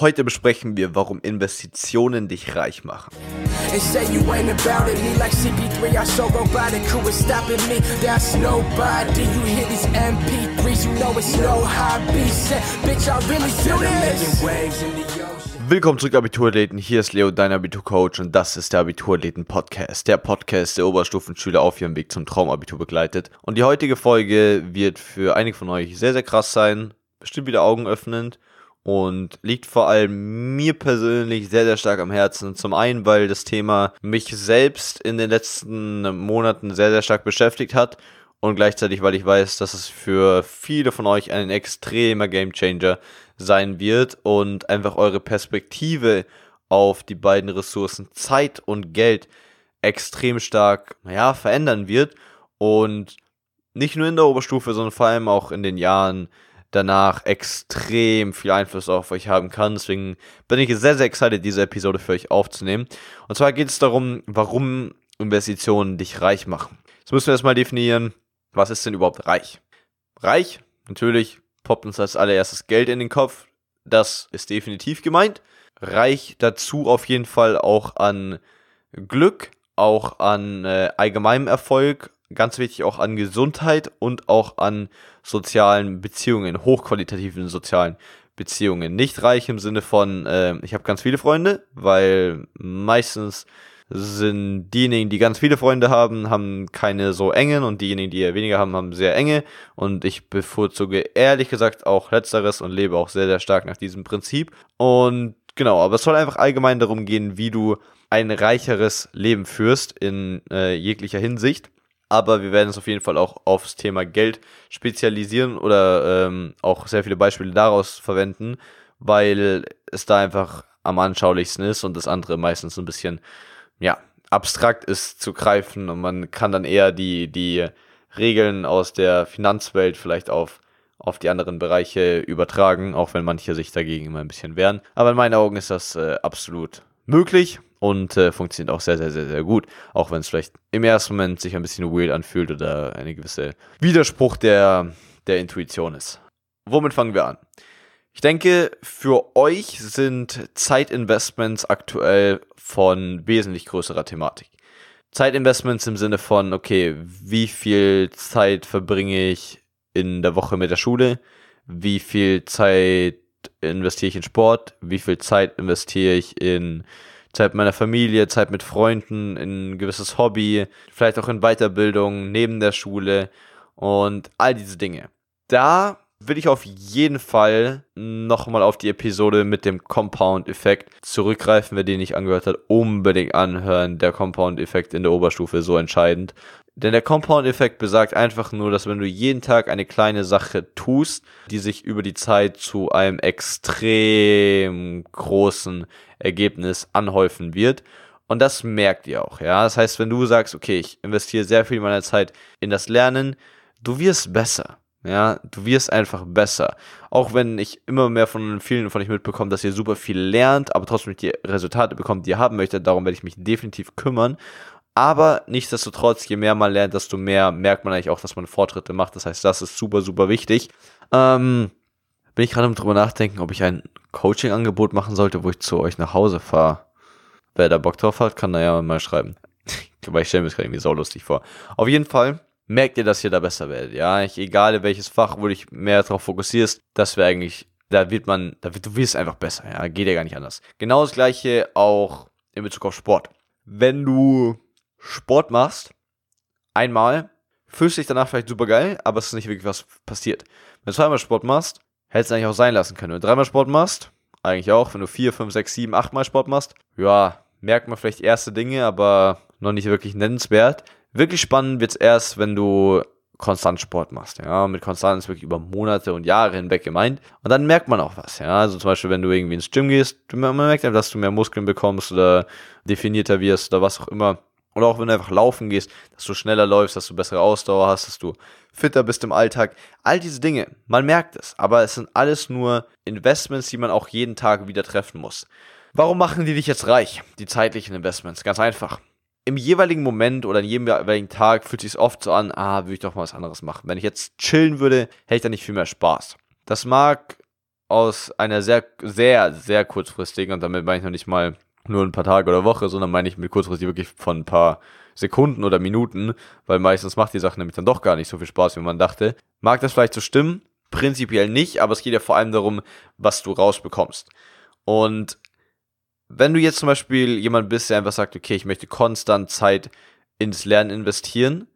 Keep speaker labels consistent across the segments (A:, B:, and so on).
A: Heute besprechen wir, warum Investitionen dich reich machen. Willkommen zurück, Abiturathleten. Hier ist Leo, dein Abiturcoach, und das ist der Abiturathleten-Podcast. Der Podcast, der Oberstufenschüler auf ihrem Weg zum Traumabitur begleitet. Und die heutige Folge wird für einige von euch sehr, sehr krass sein. Bestimmt wieder augenöffnend und liegt vor allem mir persönlich sehr, sehr stark am Herzen. Zum einen, weil das Thema mich selbst in den letzten Monaten sehr, sehr stark beschäftigt hat und gleichzeitig, weil ich weiß, dass es für viele von euch ein extremer Gamechanger sein wird und einfach eure Perspektive auf die beiden Ressourcen Zeit und Geld extrem stark, naja, verändern wird und nicht nur in der Oberstufe, sondern vor allem auch in den Jahren danach extrem viel Einfluss auf euch haben kann. Deswegen bin ich sehr, sehr excited, diese Episode für euch aufzunehmen. Und zwar geht es darum, warum Investitionen dich reich machen. Jetzt müssen wir erstmal definieren, was ist denn überhaupt reich? Reich, natürlich poppt uns als allererstes Geld in den Kopf. Das ist definitiv gemeint. Reich dazu auf jeden Fall auch an Glück, auch an äh, allgemeinem Erfolg, ganz wichtig auch an Gesundheit und auch an sozialen Beziehungen, hochqualitativen sozialen Beziehungen. Nicht reich im Sinne von, äh, ich habe ganz viele Freunde, weil meistens sind diejenigen, die ganz viele Freunde haben, haben keine so engen und diejenigen, die eher weniger haben, haben sehr enge. Und ich bevorzuge ehrlich gesagt auch letzteres und lebe auch sehr, sehr stark nach diesem Prinzip. Und genau, aber es soll einfach allgemein darum gehen, wie du ein reicheres Leben führst in äh, jeglicher Hinsicht aber wir werden es auf jeden Fall auch aufs Thema Geld spezialisieren oder ähm, auch sehr viele Beispiele daraus verwenden, weil es da einfach am anschaulichsten ist und das andere meistens ein bisschen, ja, abstrakt ist zu greifen und man kann dann eher die, die Regeln aus der Finanzwelt vielleicht auf, auf die anderen Bereiche übertragen, auch wenn manche sich dagegen immer ein bisschen wehren. Aber in meinen Augen ist das äh, absolut möglich und äh, funktioniert auch sehr, sehr, sehr, sehr gut. Auch wenn es vielleicht im ersten Moment sich ein bisschen weird anfühlt oder eine gewisse Widerspruch der, der Intuition ist. Womit fangen wir an? Ich denke, für euch sind Zeitinvestments aktuell von wesentlich größerer Thematik. Zeitinvestments im Sinne von, okay, wie viel Zeit verbringe ich in der Woche mit der Schule? Wie viel Zeit investiere ich in Sport? Wie viel Zeit investiere ich in Zeit mit meiner Familie, Zeit mit Freunden, in ein gewisses Hobby, vielleicht auch in Weiterbildung neben der Schule und all diese Dinge. Da will ich auf jeden Fall nochmal auf die Episode mit dem Compound-Effekt zurückgreifen. Wer den nicht angehört hat, unbedingt anhören. Der Compound-Effekt in der Oberstufe so entscheidend. Denn der Compound-Effekt besagt einfach nur, dass wenn du jeden Tag eine kleine Sache tust, die sich über die Zeit zu einem extrem großen Ergebnis anhäufen wird. Und das merkt ihr auch, ja. Das heißt, wenn du sagst, okay, ich investiere sehr viel meiner Zeit in das Lernen, du wirst besser. Ja, du wirst einfach besser. Auch wenn ich immer mehr von vielen von euch mitbekomme, dass ihr super viel lernt, aber trotzdem nicht die Resultate bekommt, die ihr haben möchtet. Darum werde ich mich definitiv kümmern. Aber nichtsdestotrotz, je mehr man lernt, desto mehr merkt man eigentlich auch, dass man Fortschritte macht. Das heißt, das ist super, super wichtig. Ähm, bin ich gerade drüber nachdenken, ob ich ein Coaching-Angebot machen sollte, wo ich zu euch nach Hause fahre. Wer da Bock drauf hat, kann da ja mal schreiben. Weil ich stelle mir das gerade irgendwie so lustig vor. Auf jeden Fall merkt ihr, dass ihr da besser werdet. Ja, ich, egal welches Fach, wo du dich mehr darauf fokussierst, das wäre eigentlich, da wird man, da wird, du wirst einfach besser. Ja, geht ja gar nicht anders. Genau das gleiche auch in Bezug auf Sport. Wenn du Sport machst, einmal, fühlst dich danach vielleicht super geil, aber es ist nicht wirklich was passiert. Wenn du zweimal Sport machst, hättest du eigentlich auch sein lassen können. Wenn du dreimal Sport machst, eigentlich auch. Wenn du vier, fünf, sechs, sieben, achtmal Sport machst, ja, merkt man vielleicht erste Dinge, aber noch nicht wirklich nennenswert. Wirklich spannend wird's erst, wenn du konstant Sport machst. Ja, mit konstant ist wirklich über Monate und Jahre hinweg gemeint. Und dann merkt man auch was. Ja, also zum Beispiel, wenn du irgendwie ins Gym gehst, man merkt einfach, dass du mehr Muskeln bekommst oder definierter wirst oder was auch immer. Oder auch wenn du einfach laufen gehst, dass du schneller läufst, dass du bessere Ausdauer hast, dass du fitter bist im Alltag. All diese Dinge, man merkt es, aber es sind alles nur Investments, die man auch jeden Tag wieder treffen muss. Warum machen die dich jetzt reich, die zeitlichen Investments? Ganz einfach. Im jeweiligen Moment oder in jedem jeweiligen Tag fühlt es sich oft so an, ah, würde ich doch mal was anderes machen. Wenn ich jetzt chillen würde, hätte ich da nicht viel mehr Spaß. Das mag aus einer sehr, sehr, sehr kurzfristigen, und damit meine ich noch nicht mal nur ein paar Tage oder Woche, sondern meine ich mit kurzfristig wirklich von ein paar Sekunden oder Minuten, weil meistens macht die Sache nämlich dann doch gar nicht so viel Spaß, wie man dachte. Mag das vielleicht so stimmen? Prinzipiell nicht, aber es geht ja vor allem darum, was du rausbekommst. Und wenn du jetzt zum Beispiel jemand bist, der einfach sagt, okay, ich möchte konstant Zeit ins Lernen investieren,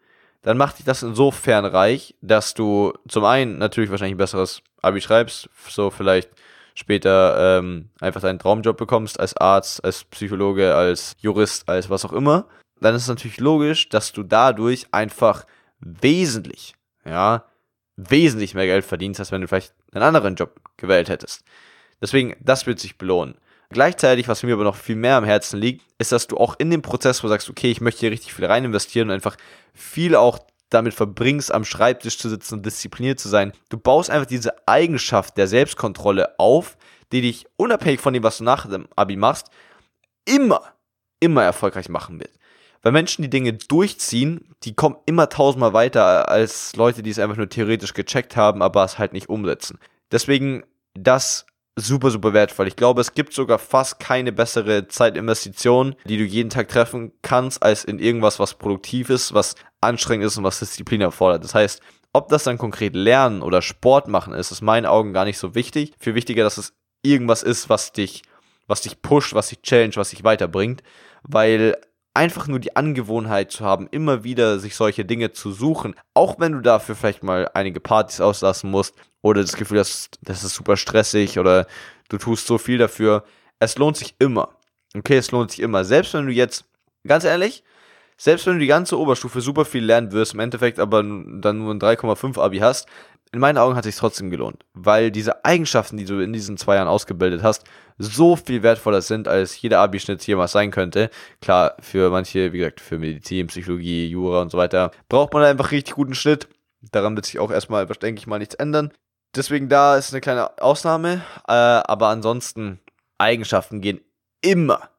A: dann macht dich das insofern reich, dass du zum einen natürlich wahrscheinlich ein besseres Abi schreibst, so vielleicht später ähm, einfach deinen Traumjob bekommst als Arzt, als Psychologe, als Jurist, als was auch immer, dann ist es natürlich logisch, dass du dadurch einfach wesentlich, ja, wesentlich mehr Geld verdienst, als wenn du vielleicht einen anderen Job gewählt hättest. Deswegen, das wird sich belohnen. Gleichzeitig, was mir aber noch viel mehr am Herzen liegt, ist, dass du auch in dem Prozess, wo du sagst, okay, ich möchte hier richtig viel rein investieren und einfach viel auch damit verbringst, am Schreibtisch zu sitzen und diszipliniert zu sein. Du baust einfach diese Eigenschaft der Selbstkontrolle auf, die dich unabhängig von dem, was du nach dem Abi machst, immer, immer erfolgreich machen wird. Weil Menschen, die Dinge durchziehen, die kommen immer tausendmal weiter als Leute, die es einfach nur theoretisch gecheckt haben, aber es halt nicht umsetzen. Deswegen das super, super wertvoll. Ich glaube, es gibt sogar fast keine bessere Zeitinvestition, die du jeden Tag treffen kannst, als in irgendwas, was produktiv ist, was anstrengend ist und was Disziplin erfordert. Das heißt, ob das dann konkret Lernen oder Sport machen ist, ist in meinen Augen gar nicht so wichtig. Viel wichtiger, dass es irgendwas ist, was dich, was dich pusht, was dich challenge, was dich weiterbringt, weil einfach nur die Angewohnheit zu haben, immer wieder sich solche Dinge zu suchen, auch wenn du dafür vielleicht mal einige Partys auslassen musst oder das Gefühl hast, das ist super stressig oder du tust so viel dafür. Es lohnt sich immer. Okay, es lohnt sich immer. Selbst wenn du jetzt, ganz ehrlich, selbst wenn du die ganze Oberstufe super viel lernen wirst, im Endeffekt aber dann nur ein 3,5 Abi hast, in meinen Augen hat sich trotzdem gelohnt, weil diese Eigenschaften, die du in diesen zwei Jahren ausgebildet hast, so viel wertvoller sind, als jeder Abi-Schnitt jemals sein könnte. Klar, für manche, wie gesagt, für Medizin, Psychologie, Jura und so weiter, braucht man einfach richtig guten Schnitt. Daran wird sich auch erstmal, denke ich mal, nichts ändern. Deswegen da ist eine kleine Ausnahme, äh, aber ansonsten Eigenschaften gehen immer,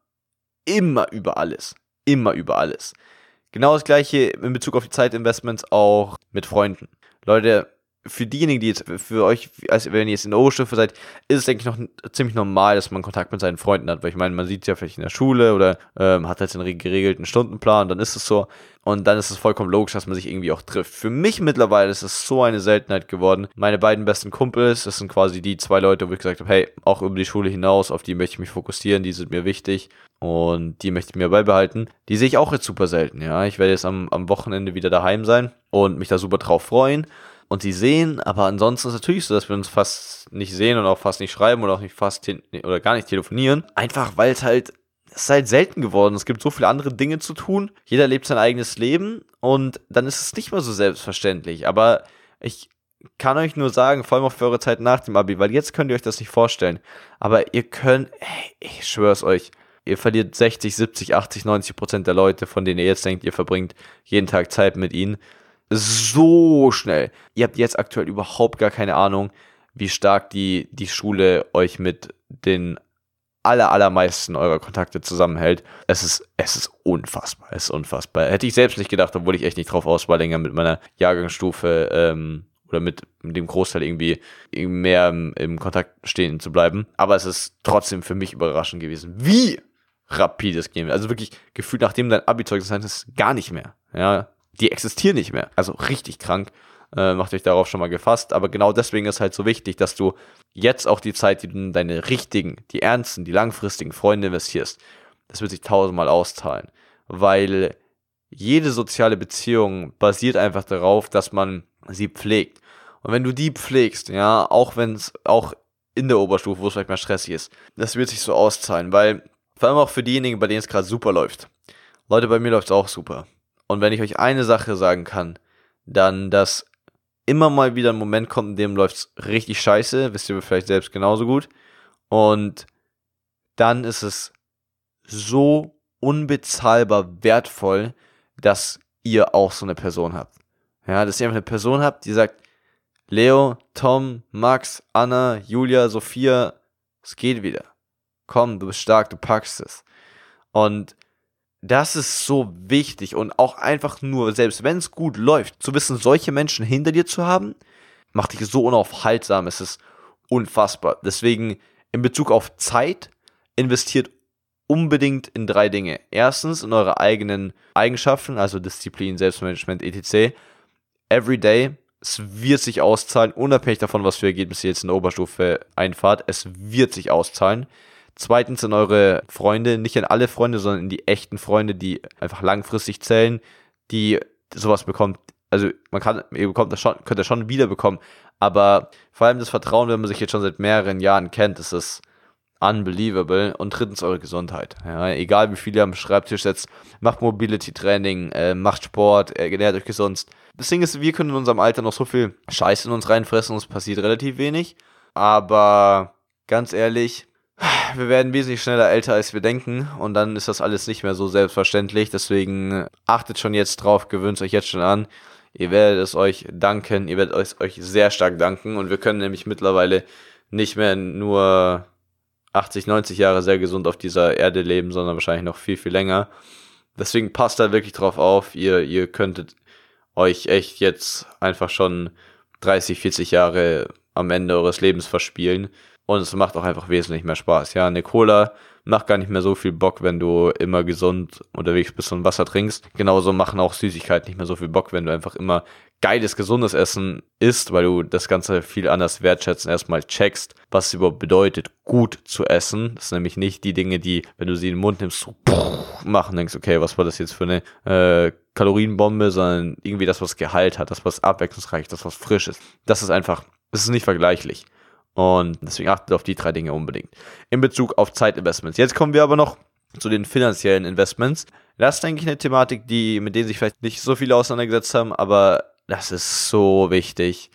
A: immer über alles. Immer über alles. Genau das gleiche in Bezug auf die Zeitinvestments auch mit Freunden. Leute, für diejenigen, die jetzt für euch, als wenn ihr jetzt in der Oberstufe seid, ist es, denke ich, noch ziemlich normal, dass man Kontakt mit seinen Freunden hat. Weil ich meine, man sieht ja vielleicht in der Schule oder ähm, hat halt einen geregelten Stundenplan, dann ist es so. Und dann ist es vollkommen logisch, dass man sich irgendwie auch trifft. Für mich mittlerweile ist es so eine Seltenheit geworden. Meine beiden besten Kumpels, das sind quasi die zwei Leute, wo ich gesagt habe, hey, auch über die Schule hinaus, auf die möchte ich mich fokussieren, die sind mir wichtig und die möchte ich mir beibehalten. Die sehe ich auch jetzt super selten, ja. Ich werde jetzt am, am Wochenende wieder daheim sein und mich da super drauf freuen und sie sehen, aber ansonsten ist es natürlich so, dass wir uns fast nicht sehen und auch fast nicht schreiben oder auch nicht fast oder gar nicht telefonieren. Einfach weil es halt, es ist halt selten geworden. Es gibt so viele andere Dinge zu tun. Jeder lebt sein eigenes Leben und dann ist es nicht mehr so selbstverständlich. Aber ich kann euch nur sagen, vor allem auch für eure Zeit nach dem Abi, weil jetzt könnt ihr euch das nicht vorstellen. Aber ihr könnt, ey, ich schwör's euch, ihr verliert 60, 70, 80, 90 Prozent der Leute, von denen ihr jetzt denkt, ihr verbringt jeden Tag Zeit mit ihnen so schnell. Ihr habt jetzt aktuell überhaupt gar keine Ahnung, wie stark die, die Schule euch mit den aller, allermeisten eurer Kontakte zusammenhält. Es ist, es ist unfassbar. Es ist unfassbar. Hätte ich selbst nicht gedacht, obwohl ich echt nicht drauf aus war, länger mit meiner Jahrgangsstufe ähm, oder mit, dem Großteil irgendwie, mehr im, im Kontakt stehen zu bleiben. Aber es ist trotzdem für mich überraschend gewesen, wie rapid es gehen wird. Also wirklich gefühlt, nachdem dein Abi-Zeugnis ist, gar nicht mehr. Ja, die existieren nicht mehr. Also richtig krank. Äh, macht euch darauf schon mal gefasst. Aber genau deswegen ist halt so wichtig, dass du jetzt auch die Zeit, die du in deine richtigen, die ernsten, die langfristigen Freunde investierst, das wird sich tausendmal auszahlen. Weil jede soziale Beziehung basiert einfach darauf, dass man sie pflegt. Und wenn du die pflegst, ja, auch wenn es auch in der Oberstufe, wo es vielleicht mal stressig ist, das wird sich so auszahlen, weil vor allem auch für diejenigen, bei denen es gerade super läuft. Leute, bei mir läuft es auch super. Und wenn ich euch eine Sache sagen kann, dann, dass immer mal wieder ein Moment kommt, in dem läuft's richtig scheiße, wisst ihr vielleicht selbst genauso gut. Und dann ist es so unbezahlbar wertvoll, dass ihr auch so eine Person habt. Ja, dass ihr einfach eine Person habt, die sagt, Leo, Tom, Max, Anna, Julia, Sophia, es geht wieder. Komm, du bist stark, du packst es. Und das ist so wichtig und auch einfach nur, selbst wenn es gut läuft, zu wissen, solche Menschen hinter dir zu haben, macht dich so unaufhaltsam. Es ist unfassbar. Deswegen in Bezug auf Zeit investiert unbedingt in drei Dinge. Erstens in eure eigenen Eigenschaften, also Disziplin, Selbstmanagement, etc. Everyday. Es wird sich auszahlen, unabhängig davon, was für Ergebnisse ihr jetzt in der Oberstufe einfahrt. Es wird sich auszahlen. Zweitens in eure Freunde, nicht in alle Freunde, sondern in die echten Freunde, die einfach langfristig zählen, die sowas bekommt. Also man kann, ihr bekommt das schon, könnt ihr schon wiederbekommen, aber vor allem das Vertrauen, wenn man sich jetzt schon seit mehreren Jahren kennt, ist es unbelievable. Und drittens eure Gesundheit. Ja, egal wie viel ihr am Schreibtisch setzt, macht Mobility-Training, äh, macht Sport, äh, ernährt euch gesund. Das Ding ist, wir können in unserem Alter noch so viel Scheiße in uns reinfressen und es passiert relativ wenig. Aber ganz ehrlich, wir werden wesentlich schneller älter, als wir denken. Und dann ist das alles nicht mehr so selbstverständlich. Deswegen achtet schon jetzt drauf, gewöhnt euch jetzt schon an. Ihr werdet es euch danken, ihr werdet es euch sehr stark danken. Und wir können nämlich mittlerweile nicht mehr nur 80, 90 Jahre sehr gesund auf dieser Erde leben, sondern wahrscheinlich noch viel, viel länger. Deswegen passt da wirklich drauf auf. Ihr, ihr könntet euch echt jetzt einfach schon 30, 40 Jahre am Ende eures Lebens verspielen. Und es macht auch einfach wesentlich mehr Spaß. Ja, eine Cola macht gar nicht mehr so viel Bock, wenn du immer gesund unterwegs bist und Wasser trinkst. Genauso machen auch Süßigkeiten nicht mehr so viel Bock, wenn du einfach immer geiles, gesundes Essen isst, weil du das Ganze viel anders wertschätzen, erstmal checkst, was es überhaupt bedeutet, gut zu essen. Das sind nämlich nicht die Dinge, die, wenn du sie in den Mund nimmst, so machen, denkst, okay, was war das jetzt für eine äh, Kalorienbombe, sondern irgendwie das, was Gehalt hat, das, was abwechslungsreich, das, was frisch ist. Das ist einfach, das ist nicht vergleichlich. Und deswegen achtet auf die drei Dinge unbedingt. In Bezug auf Zeitinvestments. Jetzt kommen wir aber noch zu den finanziellen Investments. Das ist, denke ich, eine Thematik, die, mit denen sich vielleicht nicht so viele auseinandergesetzt haben, aber das ist so wichtig.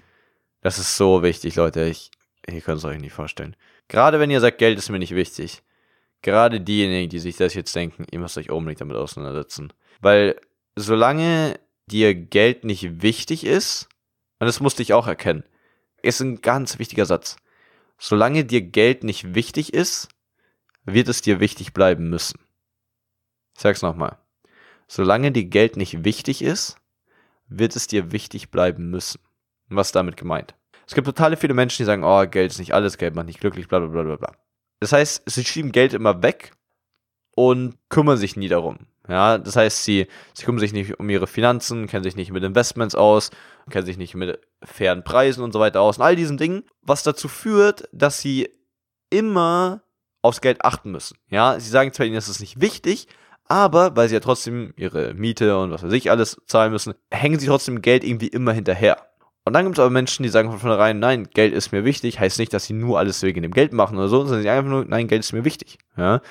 A: Das ist so wichtig, Leute. Ich, ihr könnt es euch nicht vorstellen. Gerade wenn ihr sagt, Geld ist mir nicht wichtig. Gerade diejenigen, die sich das jetzt denken, ihr müsst euch unbedingt damit auseinandersetzen. Weil solange dir Geld nicht wichtig ist, und das musste ich auch erkennen, ist ein ganz wichtiger Satz solange dir Geld nicht wichtig ist, wird es dir wichtig bleiben müssen. Ich sag's nochmal. Solange dir Geld nicht wichtig ist, wird es dir wichtig bleiben müssen. Was damit gemeint? Es gibt total viele Menschen, die sagen, oh, Geld ist nicht alles, Geld macht nicht glücklich, bla bla bla bla. Das heißt, sie schieben Geld immer weg und kümmern sich nie darum. Ja, das heißt, sie, sie kümmern sich nicht um ihre Finanzen, kennen sich nicht mit Investments aus, kennen sich nicht mit fairen Preisen und so weiter aus und all diesen Dingen, was dazu führt, dass sie immer aufs Geld achten müssen. Ja, sie sagen zwar ihnen, das ist nicht wichtig, aber weil sie ja trotzdem ihre Miete und was weiß ich alles zahlen müssen, hängen sie trotzdem Geld irgendwie immer hinterher. Und dann gibt es aber Menschen, die sagen von vornherein, nein, Geld ist mir wichtig, heißt nicht, dass sie nur alles wegen dem Geld machen oder so, sondern sie einfach nur, nein, Geld ist mir wichtig. Ja?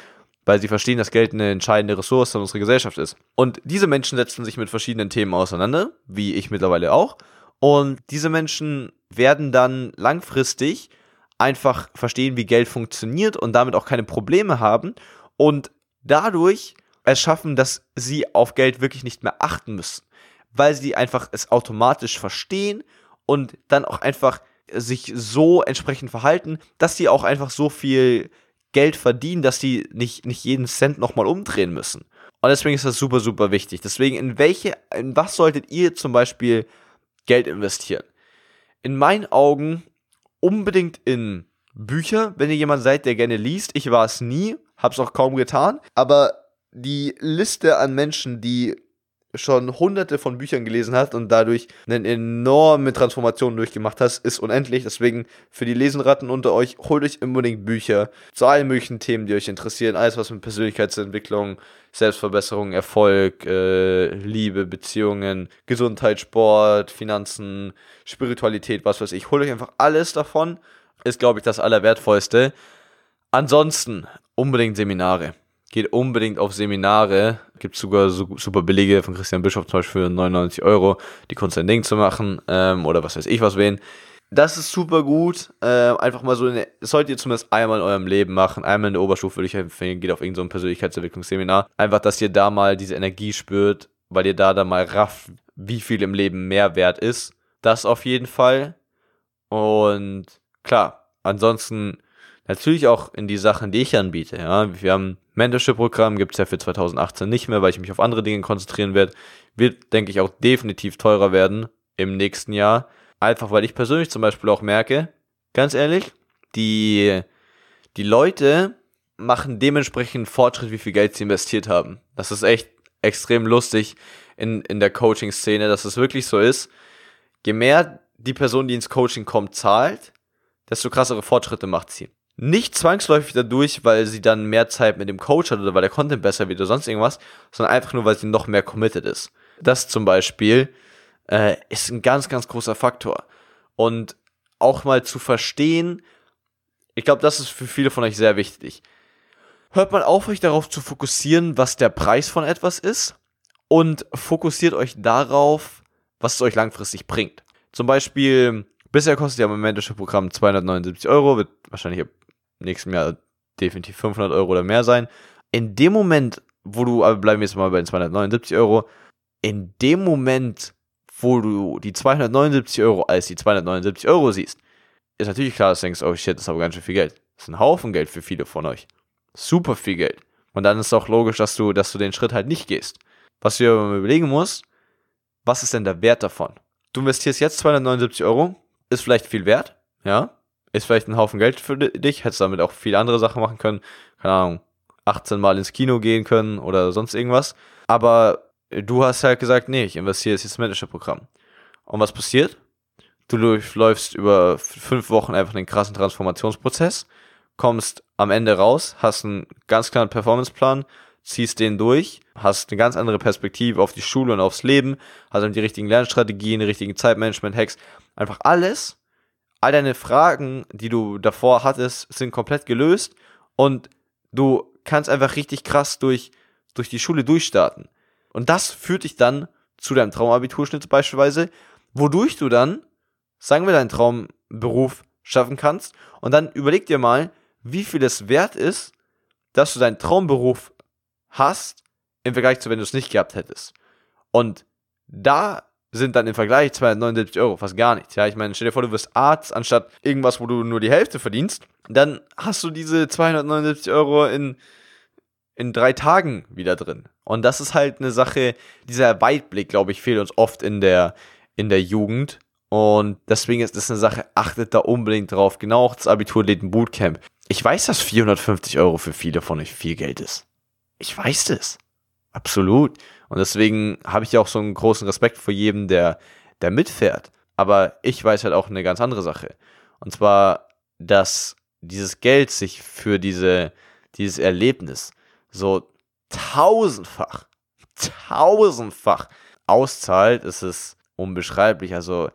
A: Weil sie verstehen, dass Geld eine entscheidende Ressource in unserer Gesellschaft ist. Und diese Menschen setzen sich mit verschiedenen Themen auseinander, wie ich mittlerweile auch. Und diese Menschen werden dann langfristig einfach verstehen, wie Geld funktioniert und damit auch keine Probleme haben und dadurch erschaffen, dass sie auf Geld wirklich nicht mehr achten müssen, weil sie einfach es automatisch verstehen und dann auch einfach sich so entsprechend verhalten, dass sie auch einfach so viel Geld verdienen, dass die nicht, nicht jeden Cent nochmal umdrehen müssen. Und deswegen ist das super, super wichtig. Deswegen, in welche, in was solltet ihr zum Beispiel Geld investieren? In meinen Augen unbedingt in Bücher, wenn ihr jemand seid, der gerne liest. Ich war es nie, hab's auch kaum getan. Aber die Liste an Menschen, die schon hunderte von Büchern gelesen hast und dadurch eine enorme Transformation durchgemacht hast, ist unendlich. Deswegen für die Lesenratten unter euch, holt euch unbedingt Bücher zu allen möglichen Themen, die euch interessieren. Alles, was mit Persönlichkeitsentwicklung, Selbstverbesserung, Erfolg, äh, Liebe, Beziehungen, Gesundheit, Sport, Finanzen, Spiritualität, was weiß ich. Holt euch einfach alles davon. Ist, glaube ich, das Allerwertvollste. Ansonsten unbedingt Seminare geht unbedingt auf Seminare. Gibt sogar so, super billige von Christian Bischof zum Beispiel für 99 Euro, die Kunst ein Ding zu machen ähm, oder was weiß ich was wen. Das ist super gut. Äh, einfach mal so, eine, das solltet ihr zumindest einmal in eurem Leben machen. Einmal in der Oberstufe würde ich empfehlen, geht auf irgendein so Persönlichkeitsentwicklungsseminar. Einfach, dass ihr da mal diese Energie spürt, weil ihr da dann mal rafft, wie viel im Leben mehr wert ist. Das auf jeden Fall. Und klar, ansonsten natürlich auch in die Sachen, die ich anbiete. Ja, wir haben Mentorship-Programm gibt es ja für 2018 nicht mehr, weil ich mich auf andere Dinge konzentrieren werde. Wird, denke ich, auch definitiv teurer werden im nächsten Jahr. Einfach weil ich persönlich zum Beispiel auch merke, ganz ehrlich, die, die Leute machen dementsprechend Fortschritt, wie viel Geld sie investiert haben. Das ist echt extrem lustig in, in der Coaching-Szene, dass es wirklich so ist. Je mehr die Person, die ins Coaching kommt, zahlt, desto krassere Fortschritte macht sie. Nicht zwangsläufig dadurch, weil sie dann mehr Zeit mit dem Coach hat oder weil der Content besser wird oder sonst irgendwas, sondern einfach nur, weil sie noch mehr committed ist. Das zum Beispiel äh, ist ein ganz, ganz großer Faktor. Und auch mal zu verstehen, ich glaube, das ist für viele von euch sehr wichtig. Hört mal auf, euch darauf zu fokussieren, was der Preis von etwas ist und fokussiert euch darauf, was es euch langfristig bringt. Zum Beispiel, bisher kostet ja mein Mentorship-Programm 279 Euro, wird wahrscheinlich im nächsten Jahr definitiv 500 Euro oder mehr sein. In dem Moment, wo du, aber bleiben wir jetzt mal bei den 279 Euro, in dem Moment, wo du die 279 Euro als die 279 Euro siehst, ist natürlich klar, dass du denkst, oh shit, das ist aber ganz schön viel Geld. Das ist ein Haufen Geld für viele von euch. Super viel Geld. Und dann ist es auch logisch, dass du, dass du den Schritt halt nicht gehst. Was du dir aber überlegen musst, was ist denn der Wert davon? Du investierst jetzt 279 Euro, ist vielleicht viel wert, ja, ist vielleicht ein Haufen Geld für dich, hättest damit auch viele andere Sachen machen können, keine Ahnung, 18 Mal ins Kino gehen können oder sonst irgendwas. Aber du hast halt gesagt, nee, ich investiere jetzt ins Managerprogramm. Und was passiert? Du durchläufst über fünf Wochen einfach einen krassen Transformationsprozess, kommst am Ende raus, hast einen ganz klaren Performanceplan, ziehst den durch, hast eine ganz andere Perspektive auf die Schule und aufs Leben, hast dann die richtigen Lernstrategien, die richtigen Zeitmanagement-Hacks, einfach alles. All deine Fragen, die du davor hattest, sind komplett gelöst und du kannst einfach richtig krass durch, durch die Schule durchstarten. Und das führt dich dann zu deinem Traumabiturschnitt beispielsweise, wodurch du dann, sagen wir, deinen Traumberuf schaffen kannst. Und dann überleg dir mal, wie viel es wert ist, dass du deinen Traumberuf hast, im Vergleich zu, wenn du es nicht gehabt hättest. Und da sind dann im Vergleich 279 Euro fast gar nichts. Ja, ich meine, stell dir vor, du wirst Arzt anstatt irgendwas, wo du nur die Hälfte verdienst. Dann hast du diese 279 Euro in, in drei Tagen wieder drin. Und das ist halt eine Sache, dieser Weitblick, glaube ich, fehlt uns oft in der, in der Jugend. Und deswegen ist das eine Sache, achtet da unbedingt drauf. Genau auch das Abiturläden Bootcamp. Ich weiß, dass 450 Euro für viele von euch viel Geld ist. Ich weiß das. Absolut. Und deswegen habe ich ja auch so einen großen Respekt vor jedem, der, der mitfährt. Aber ich weiß halt auch eine ganz andere Sache. Und zwar, dass dieses Geld sich für diese, dieses Erlebnis so tausendfach, tausendfach auszahlt, ist es unbeschreiblich. Also,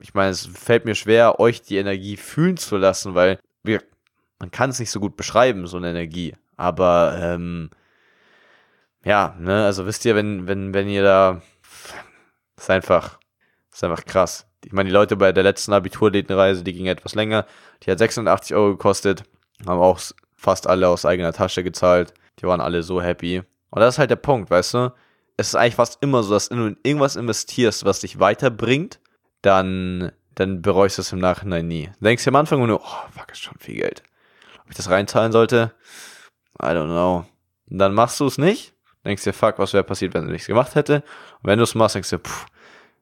A: ich meine, es fällt mir schwer, euch die Energie fühlen zu lassen, weil wir, man kann es nicht so gut beschreiben, so eine Energie. Aber ähm, ja, ne, also wisst ihr, wenn, wenn, wenn ihr da, ist einfach, ist einfach krass. Ich meine, die Leute bei der letzten Abiturlädenreise, die ging etwas länger, die hat 86 Euro gekostet, haben auch fast alle aus eigener Tasche gezahlt. Die waren alle so happy. Und das ist halt der Punkt, weißt du? Es ist eigentlich fast immer so, dass wenn du in irgendwas investierst, was dich weiterbringt, dann, dann bereust du es im Nachhinein nie. Du denkst dir am Anfang nur, oh, fuck, ist schon viel Geld. Ob ich das reinzahlen sollte? I don't know. Und dann machst du es nicht denkst dir, fuck, was wäre passiert, wenn du nichts gemacht hätte. Und wenn du es machst, denkst du, pff,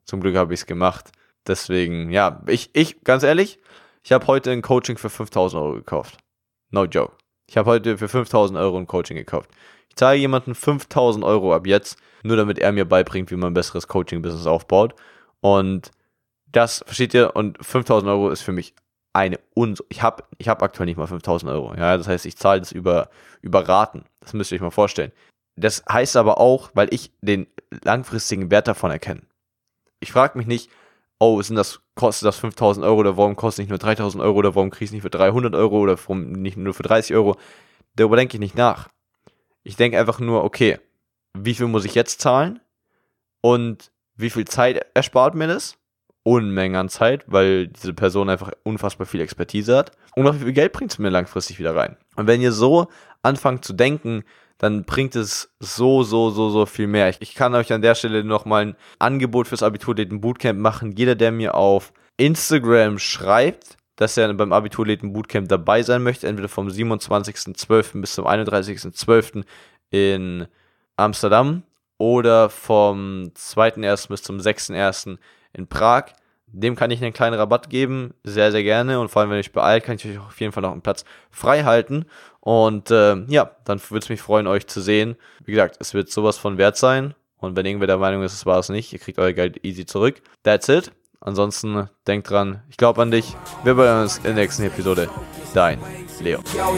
A: zum Glück habe ich es gemacht. Deswegen, ja, ich, ich, ganz ehrlich, ich habe heute ein Coaching für 5000 Euro gekauft. No joke. Ich habe heute für 5000 Euro ein Coaching gekauft. Ich zahle jemanden 5000 Euro ab jetzt, nur damit er mir beibringt, wie man ein besseres Coaching-Business aufbaut. Und das, versteht ihr? Und 5000 Euro ist für mich eine Uns ich habe ich hab aktuell nicht mal 5000 Euro. Ja, das heißt, ich zahle das über, über Raten. Das müsst ihr euch mal vorstellen. Das heißt aber auch, weil ich den langfristigen Wert davon erkenne. Ich frage mich nicht, oh, sind das, kostet das 5000 Euro oder warum kostet nicht nur 3000 Euro oder warum kriege ich nicht für 300 Euro oder warum nicht nur für 30 Euro. Darüber denke ich nicht nach. Ich denke einfach nur, okay, wie viel muss ich jetzt zahlen und wie viel Zeit erspart mir das? Unmengen an Zeit, weil diese Person einfach unfassbar viel Expertise hat. Und auch wie viel Geld bringt es mir langfristig wieder rein. Und wenn ihr so anfangt zu denken, dann bringt es so, so, so, so viel mehr. Ich, ich kann euch an der Stelle nochmal ein Angebot fürs Abiturläden Bootcamp machen. Jeder, der mir auf Instagram schreibt, dass er beim Abiturläden Bootcamp dabei sein möchte, entweder vom 27.12. bis zum 31.12. in Amsterdam oder vom 2.1. bis zum 6.1. in Prag, dem kann ich einen kleinen Rabatt geben, sehr, sehr gerne. Und vor allem, wenn ihr euch beeilt, kann ich euch auf jeden Fall noch einen Platz frei halten. Und äh, ja, dann würde es mich freuen, euch zu sehen. Wie gesagt, es wird sowas von wert sein. Und wenn irgendwer der Meinung ist, es war es nicht, ihr kriegt euer Geld easy zurück. That's it. Ansonsten denkt dran, ich glaube an dich. Wir sehen uns in der nächsten Episode. Dein Leo. Yo.